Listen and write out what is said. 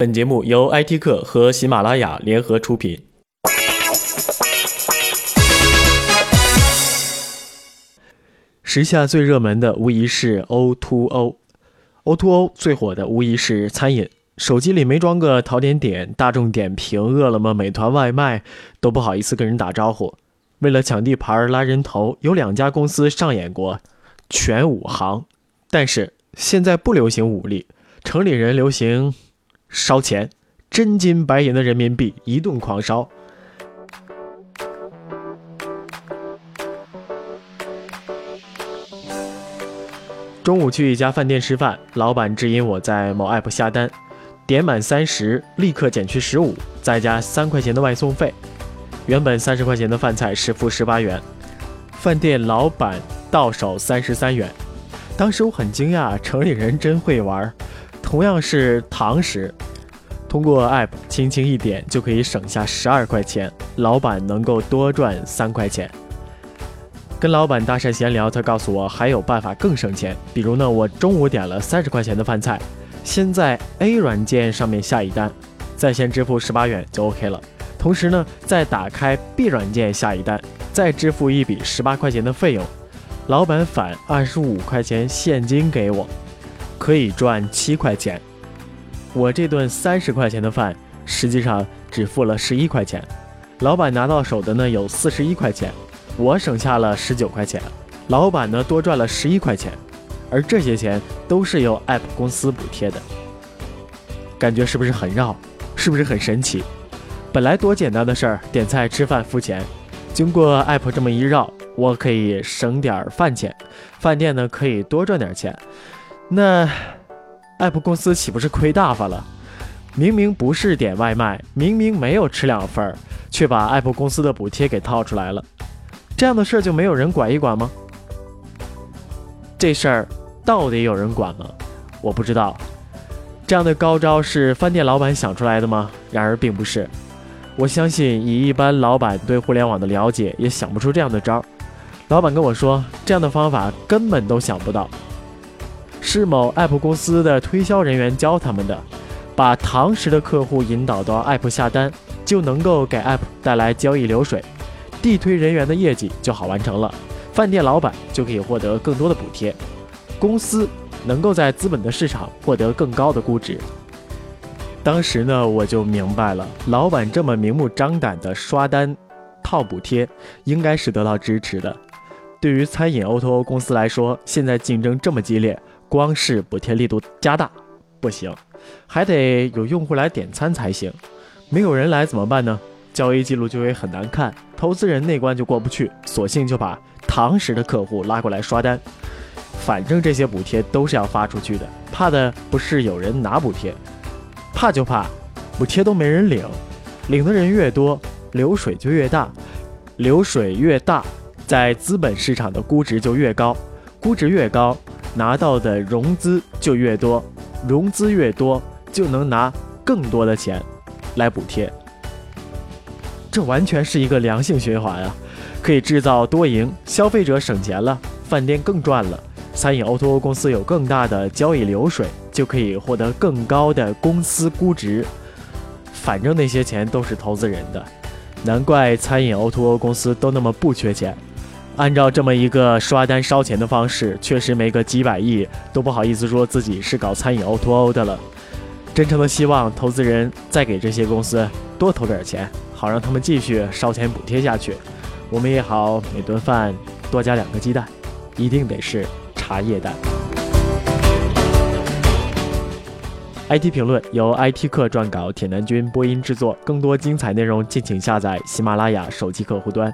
本节目由 IT 客和喜马拉雅联合出品。时下最热门的无疑是 O2O，O2O 最火的无疑是餐饮。手机里没装个淘点点、大众点评、饿了么、美团外卖，都不好意思跟人打招呼。为了抢地盘、拉人头，有两家公司上演过全武行。但是现在不流行武力，城里人流行烧钱，真金白银的人民币一顿狂烧。中午去一家饭店吃饭，老板指引我在某 app 下单，点满三十立刻减去十五，再加三块钱的外送费。原本三十块钱的饭菜实付十八元，饭店老板到手三十三元。当时我很惊讶，城里人真会玩。同样是堂食，通过 app 轻轻一点就可以省下十二块钱，老板能够多赚三块钱。跟老板搭讪闲聊，他告诉我还有办法更省钱。比如呢，我中午点了三十块钱的饭菜，先在 A 软件上面下一单，在线支付十八元就 OK 了。同时呢，再打开 B 软件下一单，再支付一笔十八块钱的费用，老板返二十五块钱现金给我，可以赚七块钱。我这顿三十块钱的饭，实际上只付了十一块钱，老板拿到手的呢有四十一块钱。我省下了十九块钱，老板呢多赚了十一块钱，而这些钱都是由 App 公司补贴的。感觉是不是很绕？是不是很神奇？本来多简单的事儿，点菜、吃饭、付钱，经过 App 这么一绕，我可以省点饭钱，饭店呢可以多赚点钱。那 App 公司岂不是亏大发了？明明不是点外卖，明明没有吃两份儿，却把 App 公司的补贴给套出来了。这样的事儿就没有人管一管吗？这事儿到底有人管吗？我不知道。这样的高招是饭店老板想出来的吗？然而并不是。我相信以一般老板对互联网的了解，也想不出这样的招。老板跟我说，这样的方法根本都想不到，是某 App 公司的推销人员教他们的，把堂食的客户引导到 App 下单，就能够给 App 带来交易流水。地推人员的业绩就好完成了，饭店老板就可以获得更多的补贴，公司能够在资本的市场获得更高的估值。当时呢，我就明白了，老板这么明目张胆的刷单套补贴，应该是得到支持的。对于餐饮 O2O 公司来说，现在竞争这么激烈，光是补贴力度加大不行，还得有用户来点餐才行。没有人来怎么办呢？交易记录就会很难看，投资人那关就过不去，索性就把堂食的客户拉过来刷单。反正这些补贴都是要发出去的，怕的不是有人拿补贴，怕就怕补贴都没人领，领的人越多，流水就越大，流水越大，在资本市场的估值就越高，估值越高，拿到的融资就越多，融资越多，就能拿更多的钱来补贴。这完全是一个良性循环啊，可以制造多赢，消费者省钱了，饭店更赚了，餐饮 O2O 公司有更大的交易流水，就可以获得更高的公司估值。反正那些钱都是投资人的，难怪餐饮 O2O 公司都那么不缺钱。按照这么一个刷单烧钱的方式，确实没个几百亿都不好意思说自己是搞餐饮 O2O 的了。真诚的希望投资人再给这些公司多投点钱。好让他们继续烧钱补贴下去，我们也好每顿饭多加两个鸡蛋，一定得是茶叶蛋。IT 评论由 IT 客撰稿，铁男君播音制作。更多精彩内容，敬请下载喜马拉雅手机客户端。